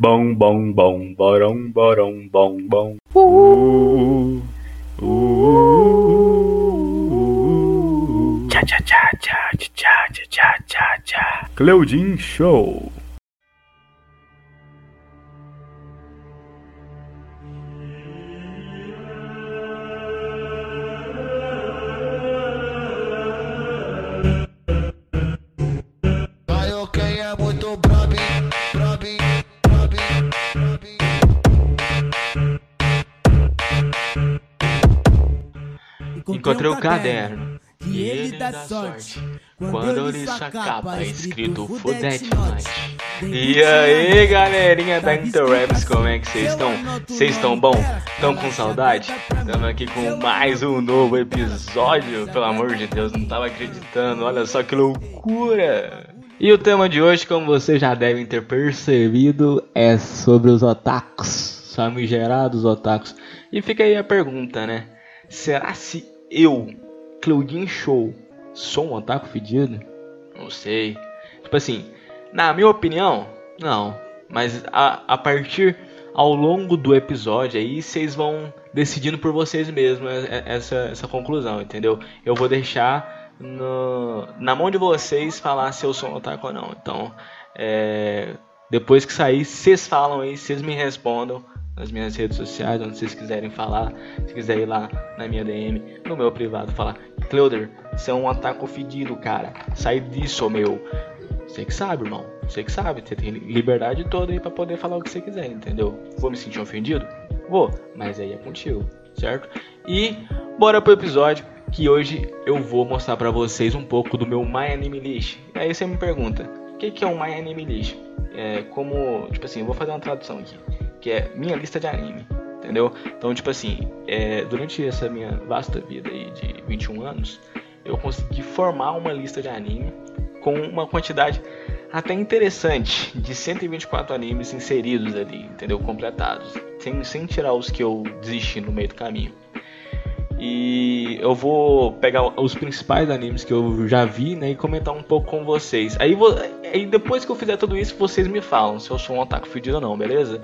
Bom, bom, bom, borão, borão, bom, bom. Uh, uh, uh, tchá, tchá, tchá, tchá, tchá, tchá, tchá, tchá. Cleudin Show. Encontrei o caderno e ele dá sorte quando eu li sua capa escrito Fudete. E aí galerinha da Interraps, como é que vocês estão? Vocês estão bom? Estão com saudade? Estamos aqui com mais um novo episódio, pelo amor de Deus, não tava acreditando, olha só que loucura! E o tema de hoje, como vocês já devem ter percebido, é sobre os otakus, famigerados otakus. E fica aí a pergunta, né? Será se eu, Claudinho Show, sou um otaku fedido? Não sei. Tipo assim, na minha opinião, não. Mas a, a partir ao longo do episódio aí, vocês vão decidindo por vocês mesmos essa, essa conclusão, entendeu? Eu vou deixar no, na mão de vocês falar se eu sou um otaku ou não. Então, é, depois que sair, vocês falam aí, vocês me respondam nas minhas redes sociais, onde vocês quiserem falar. Se quiser ir lá na minha DM, no meu privado, falar: Cleuder, você é um ataco fedido, cara. Sai disso, meu. Você que sabe, irmão. Você que sabe. Você tem liberdade toda aí pra poder falar o que você quiser, entendeu? Vou me sentir ofendido? Vou, mas aí é contigo, certo? E bora pro episódio que hoje eu vou mostrar pra vocês um pouco do meu My Anime List. E aí você me pergunta: o que, que é um My Anime List? É como, tipo assim, eu vou fazer uma tradução aqui que é minha lista de anime, entendeu? Então, tipo assim, é, durante essa minha vasta vida aí de 21 anos, eu consegui formar uma lista de anime com uma quantidade até interessante de 124 animes inseridos ali, entendeu? Completados, sem, sem tirar os que eu desisti no meio do caminho. E eu vou pegar os principais animes que eu já vi, né, e comentar um pouco com vocês. Aí, vou, aí depois que eu fizer tudo isso, vocês me falam se eu sou um otaku fedido ou não, beleza?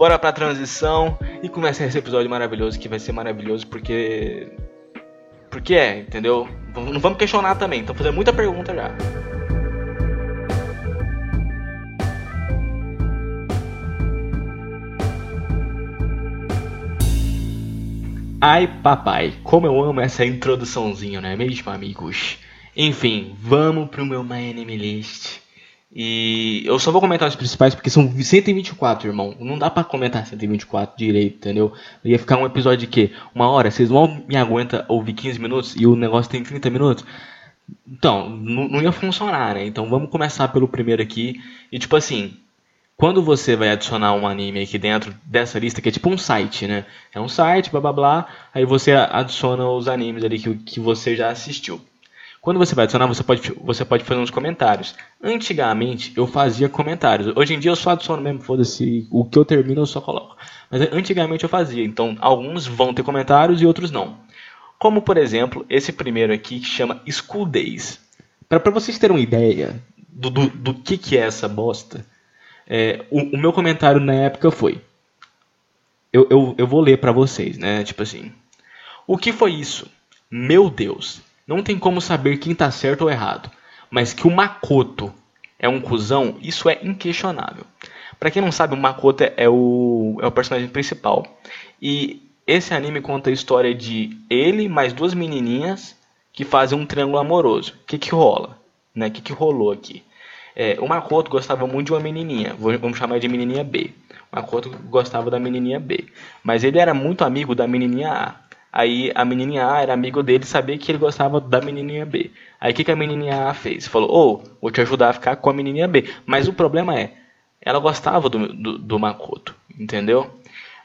Bora pra transição e começa esse episódio maravilhoso que vai ser maravilhoso porque. Porque é, entendeu? Não vamos questionar também, então fazendo muita pergunta já. Ai papai, como eu amo essa introduçãozinha, não é mesmo, amigos? Enfim, vamos pro meu My Anime List. E eu só vou comentar os principais porque são 124, irmão. Não dá para comentar 124 direito, entendeu? Ia ficar um episódio de quê? Uma hora? Vocês não me aguentam ouvir 15 minutos e o negócio tem 30 minutos? Então, não ia funcionar, né? Então vamos começar pelo primeiro aqui. E tipo assim, quando você vai adicionar um anime aqui dentro dessa lista, que é tipo um site, né? É um site, blá blá blá. Aí você adiciona os animes ali que, que você já assistiu. Quando você vai adicionar, você pode, você pode fazer uns comentários. Antigamente eu fazia comentários. Hoje em dia eu só adiciono mesmo, foda-se. O que eu termino eu só coloco. Mas antigamente eu fazia. Então alguns vão ter comentários e outros não. Como por exemplo, esse primeiro aqui que chama School Days. Para vocês terem uma ideia do, do, do, que, que é essa bosta, é, o, o, meu comentário na época foi. Eu, eu, eu vou ler para vocês, né? Tipo assim. O que foi isso? Meu Deus, não tem como saber quem tá certo ou errado. Mas que o Makoto é um cuzão, isso é inquestionável. Para quem não sabe, o Makoto é o, é o personagem principal. E esse anime conta a história de ele mais duas menininhas que fazem um triângulo amoroso. O que que rola? Né? O que que rolou aqui? É, o Makoto gostava muito de uma menininha, vamos chamar de menininha B. O Makoto gostava da menininha B. Mas ele era muito amigo da menininha A. Aí a menininha A era amigo dele sabia que ele gostava da menininha B. Aí o que, que a menininha A fez? Falou, ô, oh, vou te ajudar a ficar com a menininha B. Mas o problema é, ela gostava do, do, do Makoto, entendeu?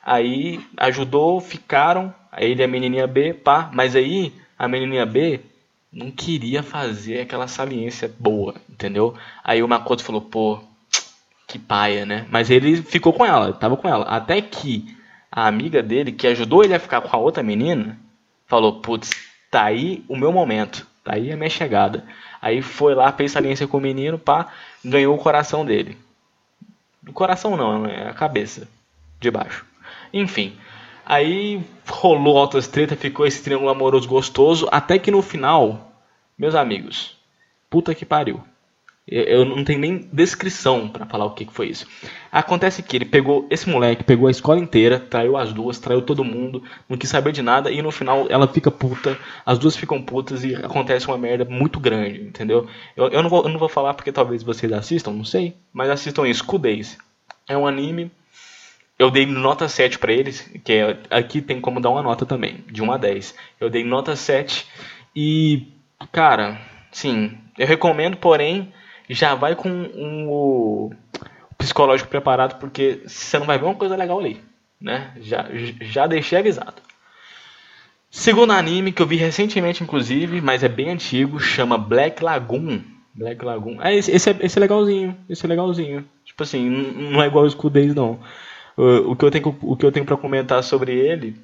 Aí ajudou, ficaram, ele e a menininha B, pá. Mas aí a menininha B não queria fazer aquela saliência boa, entendeu? Aí o Makoto falou, pô, que paia, né? Mas ele ficou com ela, tava com ela. Até que a amiga dele, que ajudou ele a ficar com a outra menina, falou: Putz, tá aí o meu momento, tá aí a minha chegada. Aí foi lá, fez saliência com o menino, pá, ganhou o coração dele. Do coração não, é a cabeça. De baixo. Enfim. Aí rolou altas treta, ficou esse triângulo amoroso gostoso, até que no final, meus amigos, puta que pariu. Eu não tenho nem descrição para falar o que foi isso. Acontece que ele pegou esse moleque, pegou a escola inteira, traiu as duas, traiu todo mundo, não quis saber de nada e no final ela fica puta, as duas ficam putas e acontece uma merda muito grande, entendeu? Eu, eu, não, vou, eu não vou falar porque talvez vocês assistam, não sei, mas assistam isso, Days. É um anime, eu dei nota 7 para eles, que é, aqui tem como dar uma nota também, de 1 a 10. Eu dei nota 7 e, cara, sim, eu recomendo, porém já vai com um, o psicológico preparado, porque você não vai ver uma coisa legal ali. Né? Já, já deixei avisado. Segundo anime que eu vi recentemente, inclusive, mas é bem antigo, chama Black Lagoon. Black Lagoon. É, esse, esse, é, esse é legalzinho. Esse é legalzinho. Tipo assim, não é igual o Escudez, não. O, o que eu tenho, o que eu tenho para comentar sobre ele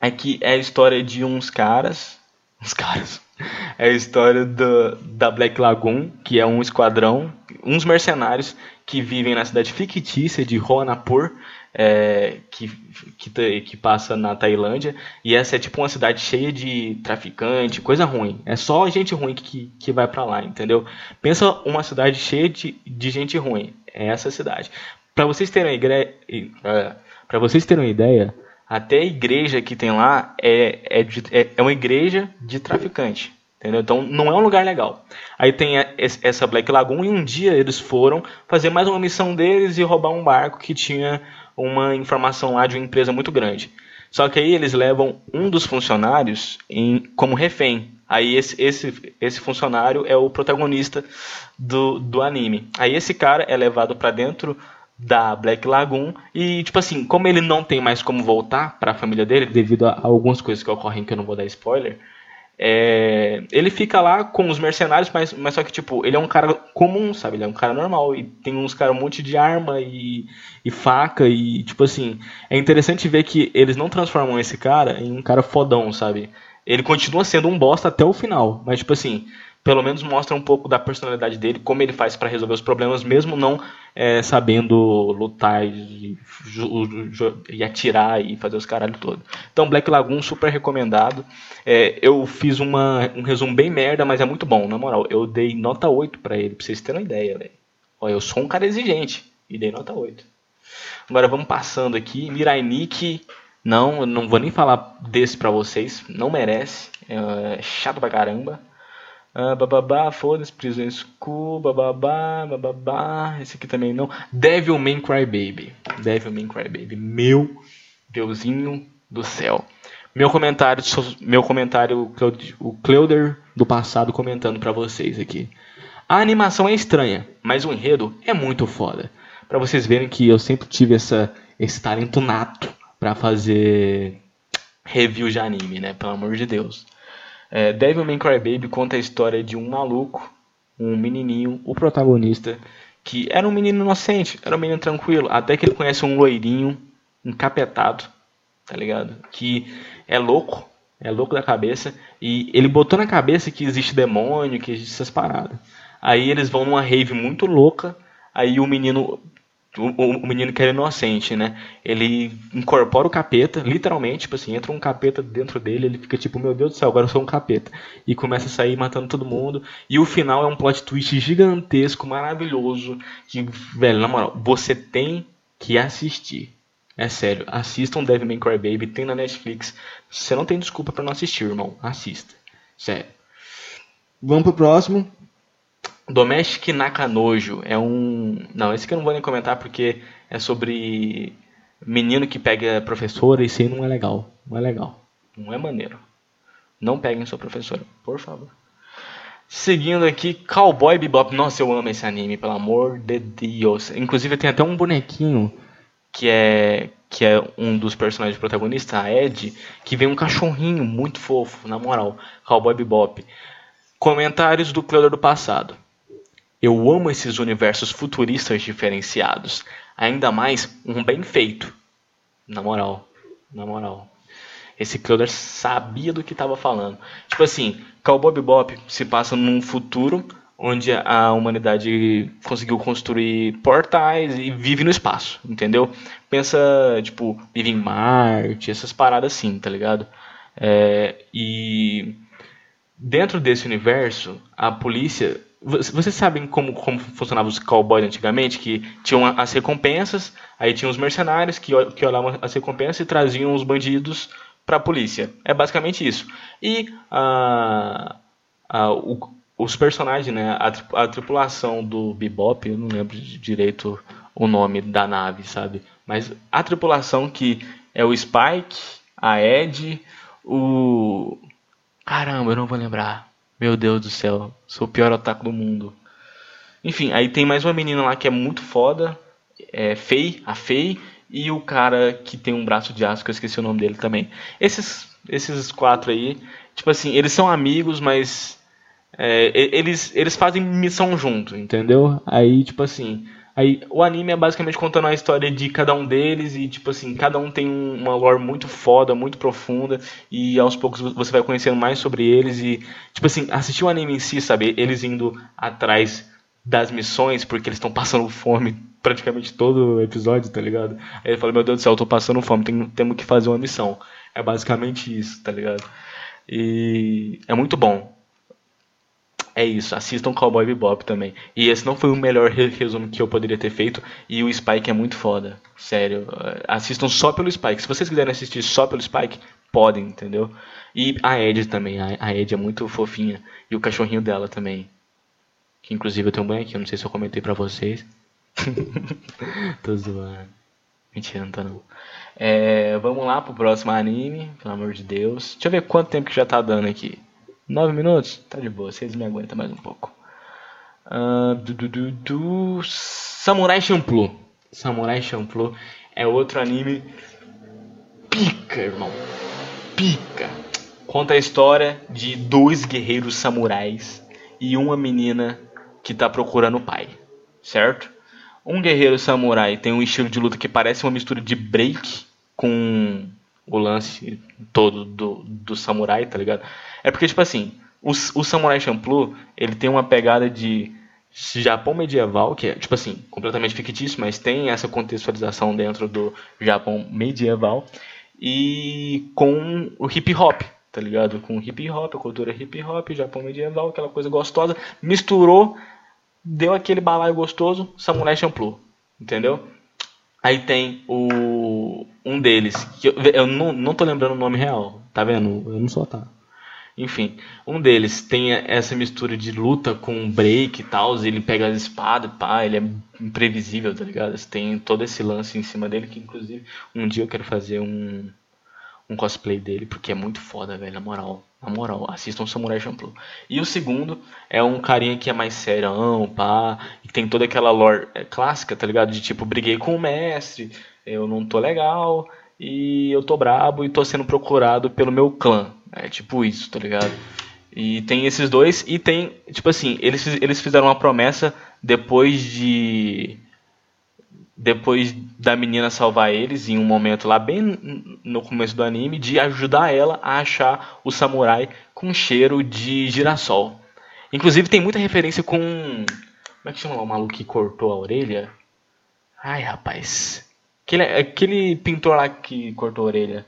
é que é a história de uns caras. Uns caras. É a história do, da Black Lagoon, que é um esquadrão, uns mercenários que vivem na cidade fictícia de Ronapur, é, que, que, que, passa na Tailândia. E essa é tipo uma cidade cheia de traficante, coisa ruim. É só gente ruim que, que vai para lá, entendeu? Pensa uma cidade cheia de, de gente ruim. É essa cidade. Para vocês terem uma é, para vocês terem uma ideia, até a igreja que tem lá é, é, de, é, é uma igreja de traficante. Entendeu? Então não é um lugar legal. Aí tem essa Black Lagoon e um dia eles foram fazer mais uma missão deles e roubar um barco que tinha uma informação lá de uma empresa muito grande. Só que aí eles levam um dos funcionários em, como refém. Aí esse, esse, esse funcionário é o protagonista do, do anime. Aí esse cara é levado para dentro da Black Lagoon e tipo assim, como ele não tem mais como voltar para a família dele devido a algumas coisas que ocorrem que eu não vou dar spoiler, é, ele fica lá com os mercenários, mas, mas só que, tipo, ele é um cara comum, sabe? Ele é um cara normal. E tem uns caras um monte de arma e, e faca. E, tipo assim, é interessante ver que eles não transformam esse cara em um cara fodão, sabe? Ele continua sendo um bosta até o final. Mas, tipo assim, pelo menos mostra um pouco da personalidade dele, como ele faz para resolver os problemas, mesmo não é, sabendo lutar e, e, atirar e fazer os caralho todo. Então, Black Lagoon, super recomendado. É, eu fiz uma, um resumo bem merda, mas é muito bom, na moral. Eu dei nota 8 para ele, pra vocês terem uma ideia, velho. Eu sou um cara exigente e dei nota 8. Agora vamos passando aqui. Mirai Nikki. Não, eu não vou nem falar desse pra vocês. Não merece. É chato pra caramba. Uh, bababá, foda-se, Prison School, bababá, bababá. Esse aqui também não. Devil May Cry Baby. Devil May Cry Baby. Meu Deusinho do céu. Meu comentário, meu comentário, o Cleuder do passado comentando para vocês aqui. A animação é estranha, mas o enredo é muito foda. Para vocês verem que eu sempre tive essa, esse talento nato para fazer review de anime, né? Pelo amor de Deus. É, Devil May Cry Baby conta a história de um maluco, um menininho, o protagonista, que era um menino inocente, era um menino tranquilo, até que ele conhece um loirinho encapetado, tá ligado? Que é louco, é louco da cabeça, e ele botou na cabeça que existe demônio, que existe essas paradas. Aí eles vão numa rave muito louca, aí o menino o, o, menino que era inocente, né? Ele incorpora o capeta, literalmente, tipo assim, entra um capeta dentro dele, ele fica tipo, meu Deus do céu, agora eu sou um capeta. E começa a sair matando todo mundo. E o final é um plot twist gigantesco, maravilhoso. Que, velho, na moral, você tem que assistir. É sério, assistam Devil May Cry Baby, tem na Netflix. Você não tem desculpa para não assistir, irmão. Assista. Sério. Vamos pro próximo. Domestic Nakanojo é um. Não, esse que eu não vou nem comentar porque é sobre menino que pega professora e isso aí não é legal. Não é legal. Não é maneiro. Não peguem sua professora, por favor. Seguindo aqui, Cowboy Bebop. Nossa, eu amo esse anime, pelo amor de Deus. Inclusive tem até um bonequinho que é que é um dos personagens protagonistas, a Ed, que vem um cachorrinho muito fofo, na moral. Cowboy Bebop. Comentários do Cleudor do passado. Eu amo esses universos futuristas diferenciados. Ainda mais um bem feito. Na moral. Na moral. Esse Cloder sabia do que estava falando. Tipo assim, Cowboy Bebop se passa num futuro onde a humanidade conseguiu construir portais e vive no espaço, entendeu? Pensa, tipo, vive em Marte, essas paradas assim, tá ligado? É, e dentro desse universo, a polícia. Vocês sabem como, como funcionavam os cowboys antigamente? Que tinham as recompensas, aí tinham os mercenários que, que olhavam as recompensas e traziam os bandidos para a polícia. É basicamente isso. E a, a, o, os personagens, né, a, a tripulação do Bebop, eu não lembro direito o nome da nave, sabe? Mas a tripulação que é o Spike, a Ed, o. Caramba, eu não vou lembrar. Meu Deus do céu, sou o pior otaku do mundo. Enfim, aí tem mais uma menina lá que é muito foda, é Fei, a Fei, e o cara que tem um braço de aço, que eu esqueci o nome dele também. Esses, esses quatro aí, tipo assim, eles são amigos, mas é, eles, eles fazem missão junto, entendeu? Aí, tipo assim. Aí, o anime é basicamente contando a história de cada um deles e, tipo assim, cada um tem uma lore muito foda, muito profunda e aos poucos você vai conhecendo mais sobre eles e, tipo assim, assistir o anime em si, sabe? Eles indo atrás das missões porque eles estão passando fome praticamente todo episódio, tá ligado? Aí ele fala, meu Deus do céu, eu tô passando fome, tem, temos que fazer uma missão. É basicamente isso, tá ligado? E é muito bom. É isso, assistam Cowboy Bebop também. E esse não foi o melhor resumo que eu poderia ter feito. E o Spike é muito foda. Sério. Assistam só pelo Spike. Se vocês quiserem assistir só pelo Spike, podem, entendeu? E a Ed também. A Ed é muito fofinha. E o cachorrinho dela também. Que inclusive eu tenho um bonequinho. Não sei se eu comentei pra vocês. tô zoando. Mentira, não tô não. É, vamos lá pro próximo anime. Pelo amor de Deus. Deixa eu ver quanto tempo que já tá dando aqui. 9 minutos? Tá de boa, vocês me aguentam mais um pouco. Uh, du, du, du, du, Samurai Champloo. Samurai Champloo é outro anime pica, irmão. Pica. Conta a história de dois guerreiros samurais e uma menina que tá procurando o pai, certo? Um guerreiro samurai tem um estilo de luta que parece uma mistura de break com o lance todo do, do samurai, tá ligado? É porque, tipo assim, o, o Samurai Champloo, ele tem uma pegada de Japão medieval, que é, tipo assim, completamente fictício, mas tem essa contextualização dentro do Japão medieval, e com o hip hop, tá ligado? Com hip hop, a cultura hip hop, Japão medieval, aquela coisa gostosa, misturou, deu aquele balaio gostoso, Samurai Champloo, entendeu? Aí tem o um deles, que eu, eu não, não tô lembrando o nome real, tá vendo? Eu não sou tá. Enfim, um deles tem essa mistura de luta com break e tal, ele pega as espadas, pá, ele é imprevisível, tá ligado? Tem todo esse lance em cima dele, que inclusive um dia eu quero fazer um, um cosplay dele, porque é muito foda, velho, na moral. Na moral, assistam Samurai Champloo. E o segundo é um carinha que é mais serão, pá, e tem toda aquela lore é, clássica, tá ligado? De tipo, briguei com o mestre, eu não tô legal, e eu tô brabo e tô sendo procurado pelo meu clã. É tipo isso, tá ligado? E tem esses dois, e tem, tipo assim, eles, eles fizeram uma promessa depois de. Depois da menina salvar eles, em um momento lá, bem no começo do anime, de ajudar ela a achar o samurai com cheiro de girassol. Inclusive tem muita referência com. Como é que chama o maluco que cortou a orelha? Ai, rapaz. Aquele, aquele pintor lá que cortou a orelha.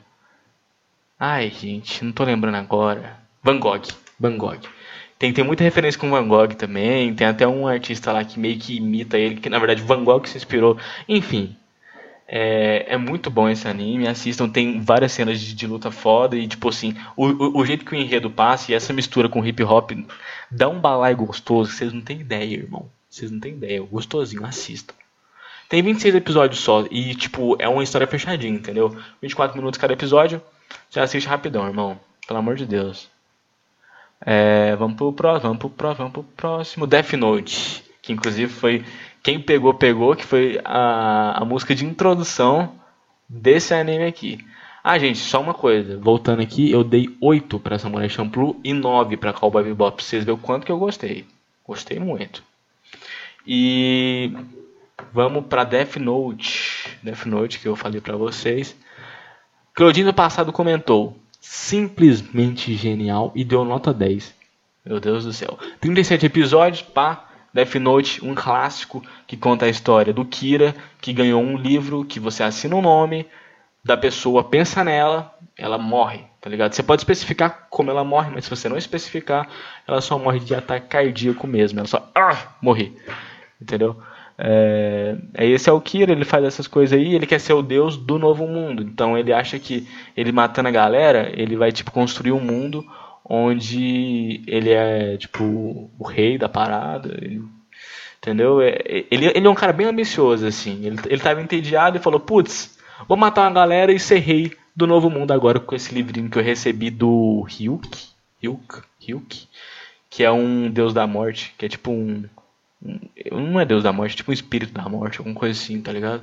Ai, gente, não tô lembrando agora. Van Gogh. Van Gogh. Tem, tem muita referência com Van Gogh também. Tem até um artista lá que meio que imita ele, que na verdade Van Gogh se inspirou. Enfim. É, é muito bom esse anime, assistam, tem várias cenas de, de luta foda e tipo assim, o, o, o, jeito que o enredo passa e essa mistura com hip hop dá um balai gostoso, vocês não têm ideia, irmão. Vocês não têm ideia, gostosinho, assistam. Tem 26 episódios só e tipo, é uma história fechadinha, entendeu? 24 minutos cada episódio. Já assiste rapidão, irmão. Pelo amor de Deus. É, vamos pro próximo, vamos pro próximo, vamos pro próximo. Death Note. Que inclusive foi. Quem pegou, pegou, que foi a, a música de introdução desse anime aqui. Ah, gente, só uma coisa. Voltando aqui, eu dei 8 pra Samurai Champloo e 9 pra Cowboy Bebop. Pra vocês verem o quanto que eu gostei. Gostei muito. E vamos pra Death Note. Death Note que eu falei pra vocês. Claudinho no passado comentou: simplesmente genial e deu nota 10. Meu Deus do céu. 37 episódios, pá. Death Note, um clássico que conta a história do Kira, que ganhou um livro que você assina o um nome da pessoa, pensa nela, ela morre, tá ligado? Você pode especificar como ela morre, mas se você não especificar, ela só morre de ataque cardíaco mesmo. Ela só ah, morre. Entendeu? É, esse é o Kira, ele faz essas coisas aí, ele quer ser o deus do novo mundo. Então ele acha que ele matando a galera, ele vai tipo construir um mundo onde ele é tipo o rei da parada. Ele, entendeu? É, ele, ele é um cara bem ambicioso, assim. Ele, ele tava entediado e falou: Putz, vou matar uma galera e ser rei do novo mundo agora com esse livrinho que eu recebi do Hyuk. Hyuk? Hyuk? Que é um deus da morte, que é tipo um não é Deus da morte, é tipo um espírito da morte, alguma coisa assim, tá ligado?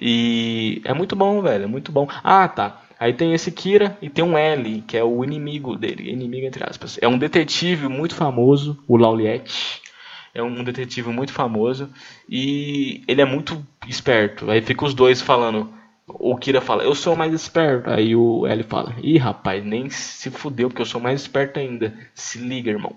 E é muito bom, velho, é muito bom. Ah, tá. Aí tem esse Kira e tem um L, que é o inimigo dele, inimigo entre aspas. É um detetive muito famoso, o Lauliette. É um detetive muito famoso e ele é muito esperto. Aí fica os dois falando. O Kira fala, eu sou mais esperto. Aí o L fala, ih rapaz, nem se fudeu, porque eu sou mais esperto ainda. Se liga, irmão.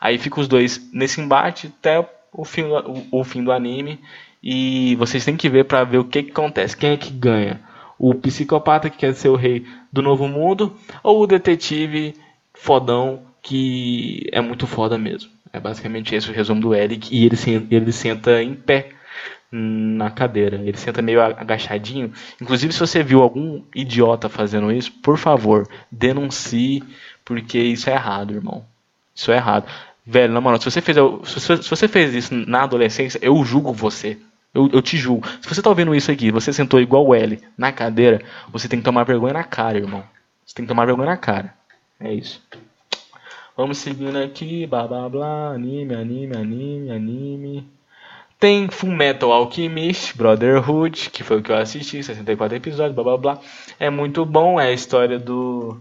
Aí fica os dois nesse embate até o fim, o, o fim do anime. E vocês têm que ver para ver o que, que acontece. Quem é que ganha? O psicopata que quer ser o rei do novo mundo ou o detetive fodão que é muito foda mesmo. É basicamente esse o resumo do Eric. E ele, ele senta em pé na cadeira. Ele senta meio agachadinho. Inclusive, se você viu algum idiota fazendo isso, por favor, denuncie, porque isso é errado, irmão. Isso é errado. Velho, na moral, se você fez, se você fez isso na adolescência, eu julgo você. Eu, eu te julgo. Se você tá ouvindo isso aqui, você sentou igual o L na cadeira, você tem que tomar vergonha na cara, irmão. Você tem que tomar vergonha na cara. É isso. Vamos seguindo aqui, blá blá blá, anime, anime, anime, anime. Tem Full Metal Alchemist, Brotherhood, que foi o que eu assisti, 64 episódios, blá blá blá. É muito bom, é a história do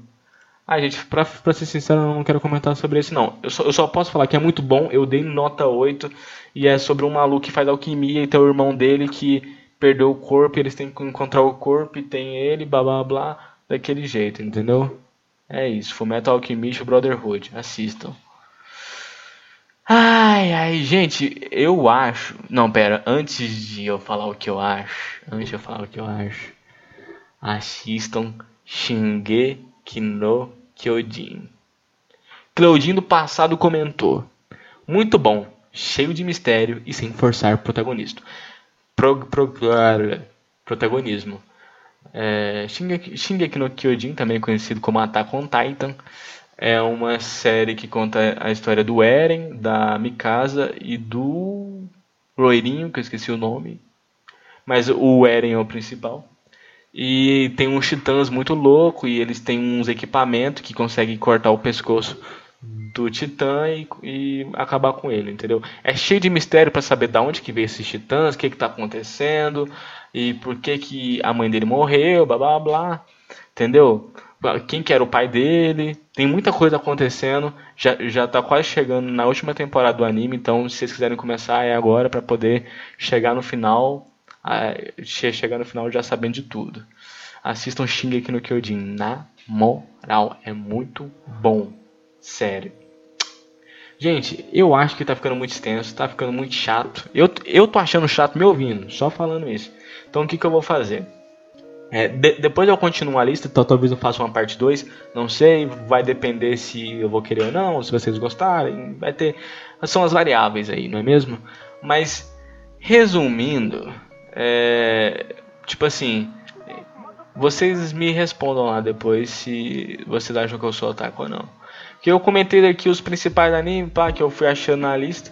ah, gente, pra, pra ser sincero, eu não quero comentar sobre esse, não. Eu só, eu só posso falar que é muito bom, eu dei nota 8, e é sobre um maluco que faz alquimia e tem o irmão dele que perdeu o corpo, eles têm que encontrar o corpo, e tem ele, blá blá blá, daquele jeito, entendeu? É isso, Fullmetal Alchemist Brotherhood, assistam. Ai, ai, gente, eu acho... Não, pera, antes de eu falar o que eu acho, antes de eu falar o que eu acho, assistam Shingeki Kino Kyojin. Claudinho do passado comentou: Muito bom, cheio de mistério e sem forçar protagonista. Pro, pro, protagonismo. É, Shingeki, Shingeki no Kyojin, também conhecido como Attack on Titan, é uma série que conta a história do Eren, da Mikasa e do loirinho, que eu esqueci o nome. Mas o Eren é o principal. E tem uns titãs muito louco e eles têm uns equipamentos que conseguem cortar o pescoço do titã e, e acabar com ele, entendeu? É cheio de mistério para saber da onde que veio esses titãs, o que que tá acontecendo e por que que a mãe dele morreu, blá blá blá, entendeu? Quem que era o pai dele? Tem muita coisa acontecendo. Já já tá quase chegando na última temporada do anime, então se vocês quiserem começar é agora para poder chegar no final chegar no final já sabendo de tudo. Assistam Shingeki no Kyojin, na moral, é muito bom, sério. Gente, eu acho que tá ficando muito extenso, tá ficando muito chato. Eu, eu tô achando chato me ouvindo, só falando isso. Então o que, que eu vou fazer? É, de, depois eu continuo a lista, então talvez eu faça uma parte 2, não sei, vai depender se eu vou querer ou não, se vocês gostarem, vai ter. São as variáveis aí, não é mesmo? Mas, resumindo, é, tipo assim, vocês me respondam lá depois se vocês acham que eu sou otaku ou não. Que eu comentei aqui os principais animes, pá, que eu fui achando na lista.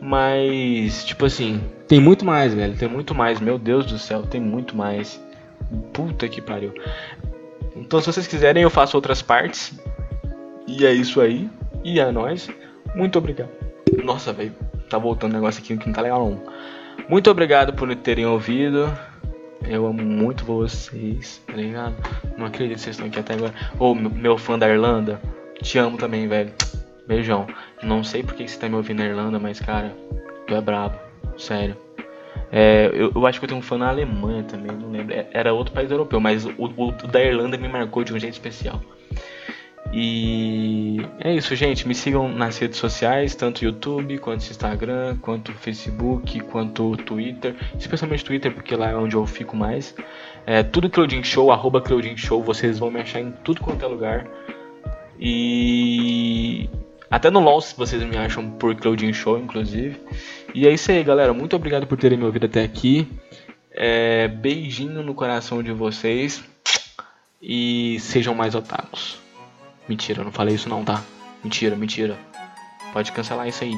Mas, tipo assim, tem muito mais, velho. Tem muito mais. Meu Deus do céu, tem muito mais. Puta que pariu. Então, se vocês quiserem, eu faço outras partes. E é isso aí. E é nóis. Muito obrigado. Nossa, velho. Tá voltando um negócio aqui que não tá legal não. Muito obrigado por terem ouvido. Eu amo muito vocês, tá ligado? Não acredito que vocês estão aqui até agora. Ô, oh, meu fã da Irlanda, te amo também, velho. Beijão. Não sei porque você tá me ouvindo na Irlanda, mas cara, tu é brabo. Sério. É, eu, eu, acho que eu tenho um fã na Alemanha também, não lembro. É, era outro país europeu, mas o, o da Irlanda me marcou de um jeito especial. E é isso, gente. Me sigam nas redes sociais, tanto YouTube, quanto Instagram, quanto Facebook, quanto Twitter. Especialmente Twitter, porque lá é onde eu fico mais. É, tudo Claudin Show, arroba Claudin Show, vocês vão me achar em tudo quanto é lugar. E até no LOL vocês me acham por Claudin Show, inclusive. E é isso aí, galera. Muito obrigado por terem me ouvido até aqui. É, beijinho no coração de vocês. E sejam mais otakus. Mentira, eu não falei isso não, tá? Mentira, mentira. Pode cancelar isso aí.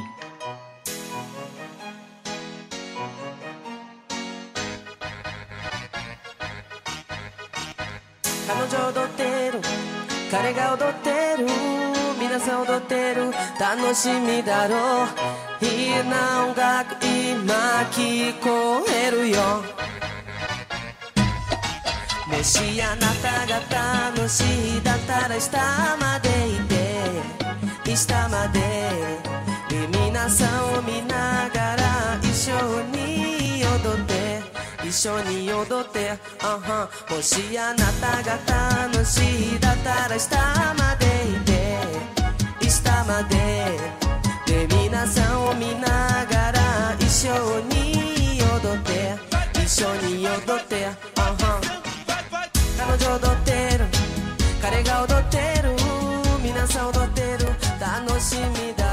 彼もしあなたが楽しいだったら下までいて下までで皆さんを見ながら一緒に踊って一緒に踊ってあはもしあなたが楽しいだったら下までいて下までで皆さんを見ながら一緒に踊って一緒に踊って彼女踊ってる彼が踊ってる。皆さん踊ってる。楽しみだ。